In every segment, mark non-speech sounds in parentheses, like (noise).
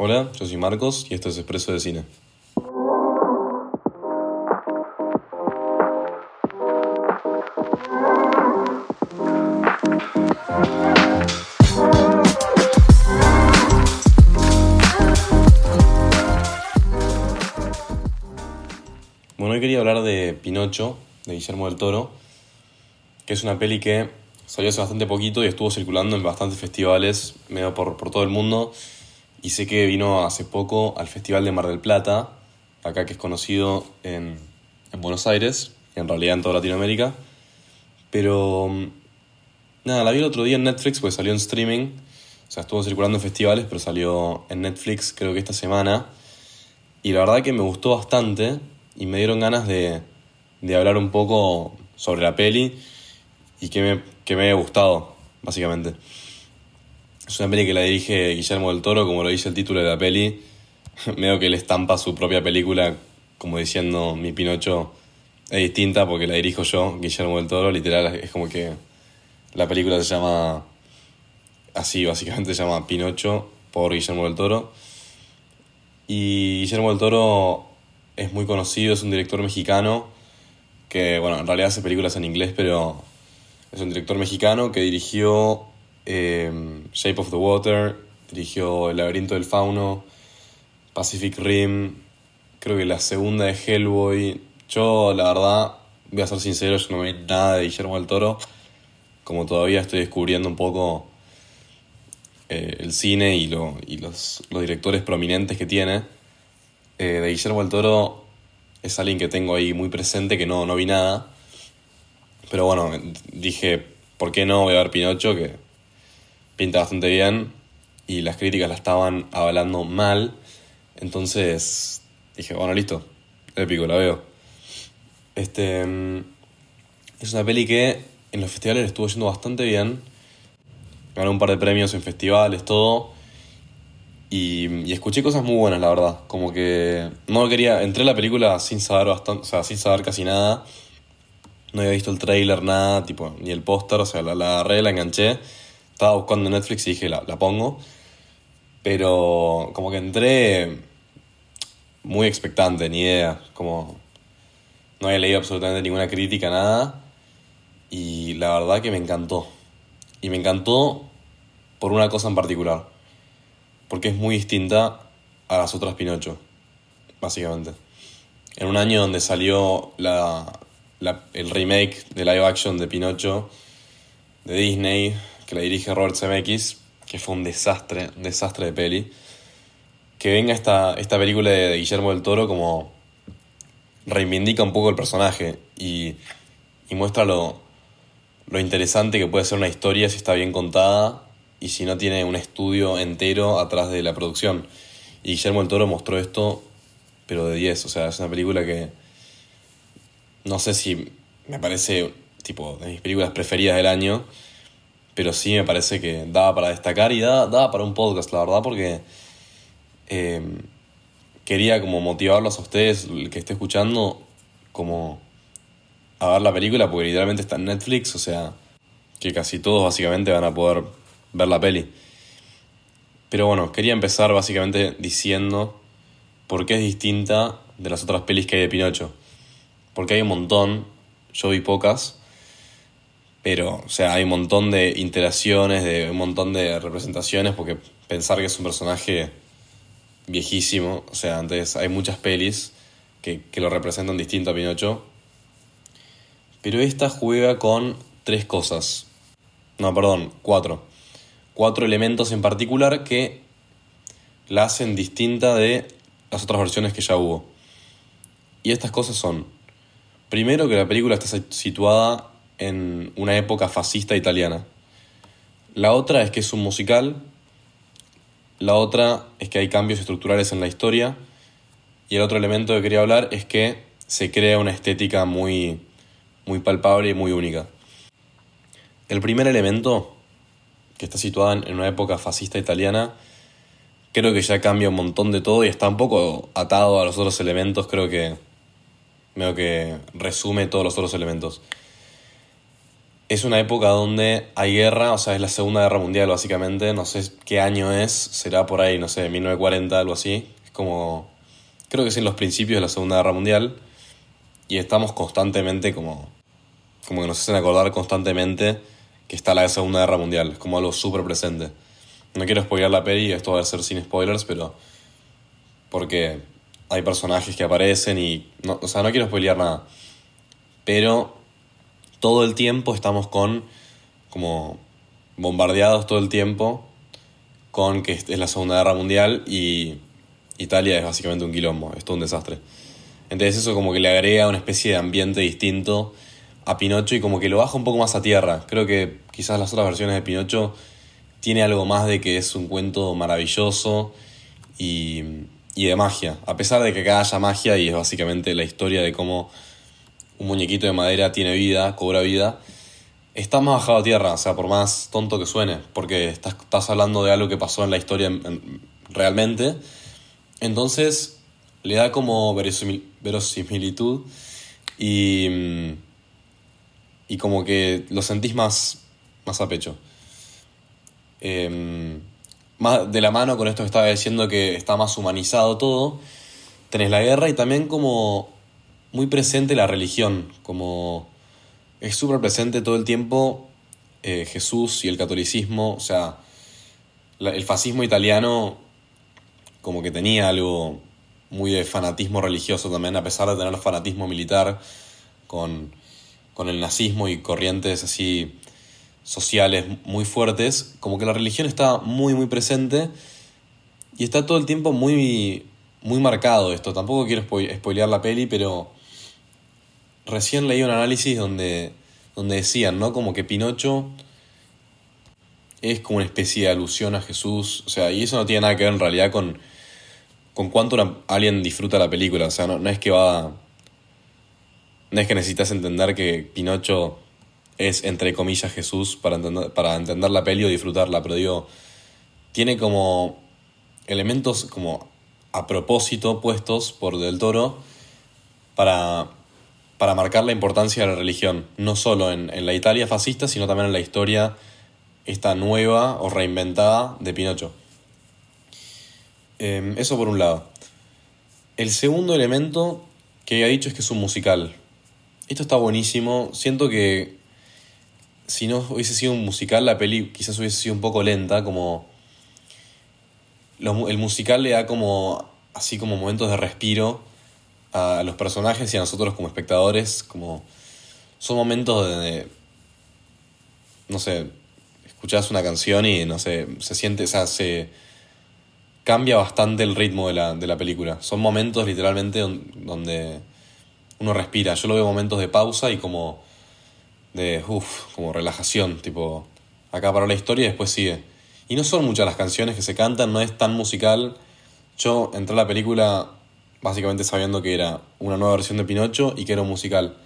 Hola, yo soy Marcos y esto es Expreso de Cine. Bueno, hoy quería hablar de Pinocho, de Guillermo del Toro, que es una peli que salió hace bastante poquito y estuvo circulando en bastantes festivales, medio por, por todo el mundo. Y sé que vino hace poco al Festival de Mar del Plata, acá que es conocido en, en Buenos Aires, en realidad en toda Latinoamérica. Pero nada, la vi el otro día en Netflix, pues salió en streaming. O sea, estuvo circulando en festivales, pero salió en Netflix creo que esta semana. Y la verdad que me gustó bastante y me dieron ganas de, de hablar un poco sobre la peli y que me, que me haya gustado, básicamente. Es una peli que la dirige Guillermo del Toro, como lo dice el título de la peli. (laughs) Veo que él estampa su propia película como diciendo mi Pinocho es distinta porque la dirijo yo, Guillermo del Toro. Literal, es como que la película se llama así, básicamente se llama Pinocho por Guillermo del Toro. Y Guillermo del Toro es muy conocido, es un director mexicano que, bueno, en realidad hace películas en inglés, pero es un director mexicano que dirigió eh, Shape of the Water, dirigió El laberinto del fauno, Pacific Rim, creo que la segunda de Hellboy. Yo, la verdad, voy a ser sincero, yo no vi nada de Guillermo del Toro, como todavía estoy descubriendo un poco eh, el cine y, lo, y los, los, directores prominentes que tiene. Eh, de Guillermo del Toro es alguien que tengo ahí muy presente, que no, no vi nada. Pero bueno, dije, ¿por qué no voy a ver Pinocho? Que pinta bastante bien y las críticas la estaban avalando mal. Entonces dije, bueno, listo, épico, la veo. Este, es una peli que en los festivales estuvo yendo bastante bien. Ganó un par de premios en festivales, todo. Y, y, escuché cosas muy buenas, la verdad. Como que no quería. Entré a la película sin saber bastante, o sea, sin saber casi nada. No había visto el trailer, nada, tipo, ni el póster, o sea, la, la agarré, la enganché. Estaba buscando Netflix y dije, la, pongo. Pero como que entré muy expectante, ni idea. Como no había leído absolutamente ninguna crítica, nada. Y la verdad que me encantó. Y me encantó por una cosa en particular. Porque es muy distinta a las otras Pinocho, básicamente. En un año donde salió la, el remake de live action de Pinocho de Disney, que la dirige Robert Zemeckis, que fue un desastre, un desastre de peli. Que venga esta, esta película de, Guillermo del Toro como reivindica un poco el personaje y, y muestra lo, lo interesante que puede ser una historia si está bien contada y si no tiene un estudio entero atrás de la producción. Y Guillermo del Toro mostró esto, pero de 10. O sea, es una película que no sé si me parece tipo de mis películas preferidas del año, pero sí me parece que daba para destacar y daba, daba para un podcast, la verdad, porque eh, quería como motivarlos a ustedes, el que esté escuchando, como a ver la película, porque literalmente está en Netflix, o sea, que casi todos básicamente van a poder ver la peli. Pero bueno, quería empezar básicamente diciendo por qué es distinta de las otras pelis que hay de Pinocho. Porque hay un montón, yo vi pocas, pero, o sea, hay un montón de interacciones, de un montón de representaciones, porque pensar que es un personaje viejísimo, o sea, antes hay muchas pelis que, que lo representan distinto a Pinocho. Pero esta juega con tres cosas. No, perdón, cuatro. Cuatro elementos en particular que la hacen distinta de las otras versiones que ya hubo. Y estas cosas son, primero que la película está situada en una época fascista italiana. La otra es que es un musical. La otra es que hay cambios estructurales en la historia. Y el otro elemento que quería hablar es que se crea una estética muy, muy palpable y muy única. El primer elemento, que está situada en una época fascista italiana, creo que ya cambia un montón de todo y está un poco atado a los otros elementos, creo que, creo que resume todos los otros elementos. Es una época donde hay guerra, o sea, es la Segunda Guerra Mundial básicamente, no sé qué año es, será por ahí, no sé, 1940, algo así. Es como, creo que es en los principios de la Segunda Guerra Mundial y estamos constantemente como, como que nos hacen acordar constantemente que está la Segunda Guerra Mundial, es como algo súper presente. No quiero spoiler la peli, esto va a ser sin spoilers, pero porque hay personajes que aparecen y, no, o sea, no quiero spoilear nada, pero todo el tiempo estamos con, como, bombardeados todo el tiempo con que es la Segunda Guerra Mundial y Italia es básicamente un quilombo, es todo un desastre. Entonces eso como que le agrega una especie de ambiente distinto a Pinocho y como que lo baja un poco más a tierra. Creo que quizás las otras versiones de Pinocho tiene algo más de que es un cuento maravilloso y, y de magia. A pesar de que acá haya magia y es básicamente la historia de cómo un muñequito de madera tiene vida, cobra vida, está más bajado a tierra, o sea, por más tonto que suene, porque estás, estás hablando de algo que pasó en la historia realmente. Entonces, le da como verosimilitud y, y como que lo sentís más, más a pecho. Em, más de la mano con esto que estaba diciendo que está más humanizado todo, tenés la guerra y también como muy presente la religión, como es súper presente todo el tiempo eh, Jesús y el catolicismo, o sea, el fascismo italiano como que tenía algo muy de fanatismo religioso también, a pesar de tener fanatismo militar con, con el nazismo y corrientes así sociales muy fuertes, como que la religión está muy muy presente y está todo el tiempo muy muy marcado esto. Tampoco quiero spoilear la peli, pero recién leí un análisis donde, donde decían, ¿no? Como que Pinocho es como una especie de alusión a Jesús. O sea, y eso no tiene nada que ver en realidad con, con cuánto alguien disfruta la película. O sea, no, es que va. No es que necesitas entender que Pinocho es, entre comillas, Jesús para entender, para entender la peli o disfrutarla, pero digo, tiene como elementos como a propósito puestos por Del Toro para para marcar la importancia de la religión, no solo en, la Italia fascista, sino también en la historia esta nueva o reinventada de Pinocho. Em, eso por un lado. El segundo elemento que he dicho es que es un musical. Esto está buenísimo. Siento que si no hubiese sido un musical, la peli quizás hubiese sido un poco lenta, como... el musical le da como... así como momentos de respiro a los personajes y a nosotros como espectadores, como son momentos de, no sé, escuchás una canción y no sé, se siente, o sea, se cambia bastante el ritmo de la, de la película. Son momentos literalmente donde uno respira. Yo lo veo momentos de pausa y como de, uff, como relajación, tipo, acá para la historia y después sigue. Y no son muchas las canciones que se cantan, no es tan musical. Yo entré a la película básicamente sabiendo que era una nueva versión de Pinocho y que era un musical.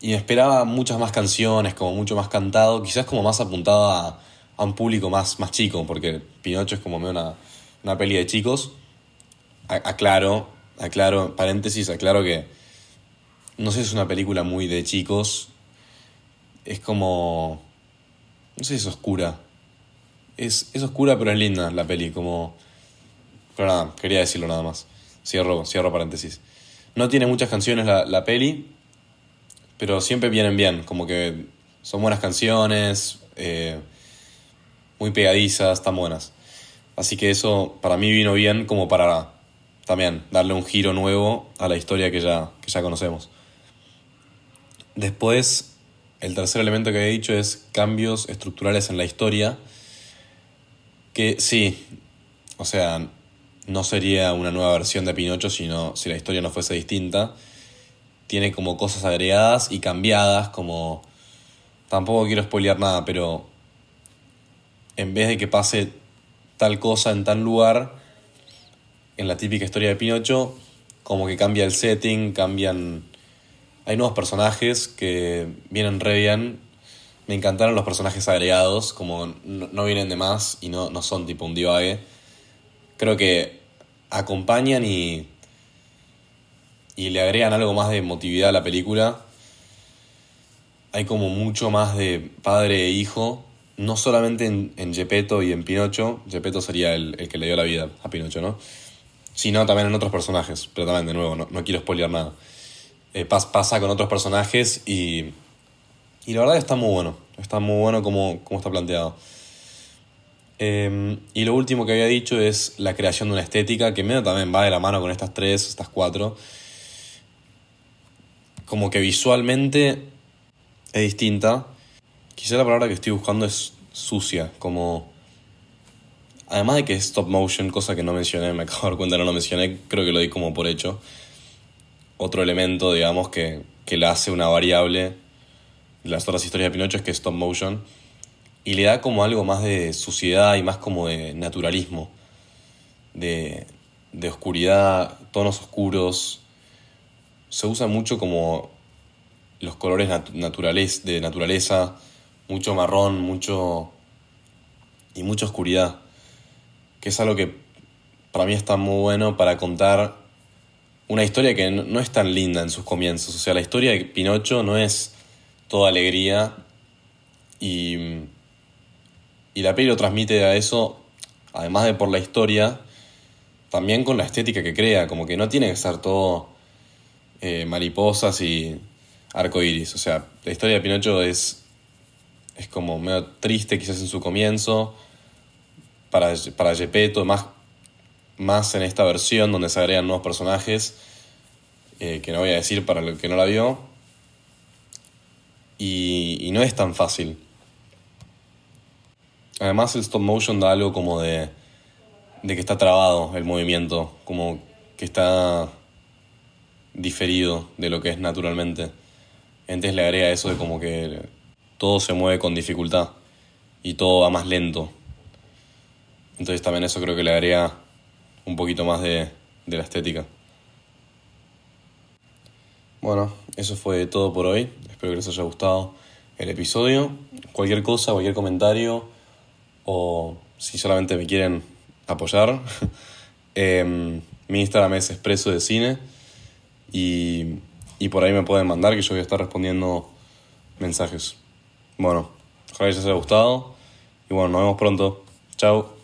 Y esperaba muchas más canciones, como mucho más cantado, quizás como más apuntado a, un público más, más chico, porque Pinocho es como una, una peli de chicos. aclaro, aclaro, paréntesis, aclaro que no sé si es una película muy de chicos. Es como. No sé si es oscura. Es, es oscura, pero es linda la peli, como. Pero nada, quería decirlo nada más. Cierro, cierro paréntesis. No tiene muchas canciones la, la peli, pero siempre vienen bien, como que son buenas canciones, eh, muy pegadizas, están buenas. Así que eso para mí vino bien como para también darle un giro nuevo a la historia que ya, que ya conocemos. Después, el tercer elemento que he dicho es cambios estructurales en la historia. Que sí, o sea, no sería una nueva versión de Pinocho, sino si la historia no fuese distinta. Tiene como cosas agregadas y cambiadas, como... Tampoco quiero spoilear nada, pero en vez de que pase tal cosa en tal lugar, en la típica historia de Pinocho, como que cambia el setting, cambian... Hay nuevos personajes que vienen re bien. Me encantaron los personajes agregados, como no, vienen de más y no, no son tipo un divague creo que acompañan y, y le agregan algo más de emotividad a la película. hay como mucho más de padre e hijo, no solamente en, en Gepetto y en Pinocho, Gepetto sería el, el, que le dio la vida a Pinocho, ¿no? Sino también en otros personajes, pero también de nuevo, no, no quiero spoilear nada. Eh, pasa con otros personajes y, y la verdad está muy bueno, está muy bueno como, como está planteado. Eh, y lo último que había dicho es la creación de una estética, que medio también va de la mano con estas tres, estas cuatro. Como que visualmente es distinta. Quizá la palabra que estoy buscando es sucia, como... Además de que es stop motion, cosa que no mencioné, me acabo de dar cuenta no lo mencioné, creo que lo di como por hecho. Otro elemento, digamos, que, que le hace una variable de las otras historias de Pinocho es que es stop motion. Y le da como algo más de suciedad y más como de naturalismo. De, de oscuridad, tonos oscuros. Se usa mucho como los colores naturales, de naturaleza, mucho marrón, mucho y mucha oscuridad, que es algo que para mí está muy bueno para contar una historia que no es tan linda en sus comienzos. O sea, la historia de Pinocho no es toda alegría y, y la peli lo transmite a eso, además de por la historia, también con la estética que crea, como que no tiene que ser todo eh, mariposas y arco iris. O sea, la historia de Pinocho es, es como medio triste quizás en su comienzo, para, para Gepetto, más, más en esta versión donde se agregan nuevos personajes, eh, que no voy a decir para el que no la vio, y no es tan fácil. Además el stop motion da algo como de, de que está trabado el movimiento, como que está diferido de lo que es naturalmente. Entonces le agrega eso de como que todo se mueve con dificultad y todo va más lento. Entonces también eso creo que le agrega un poquito más de, de la estética. Bueno, eso fue todo por hoy. Espero que les haya gustado el episodio. Cualquier cosa, cualquier comentario o si solamente me quieren apoyar, (laughs) eh, mi Instagram es Expreso de Cine y y por ahí me pueden mandar que yo voy a estar respondiendo mensajes. Bueno, ojalá les haya gustado y bueno, nos vemos pronto. Chao.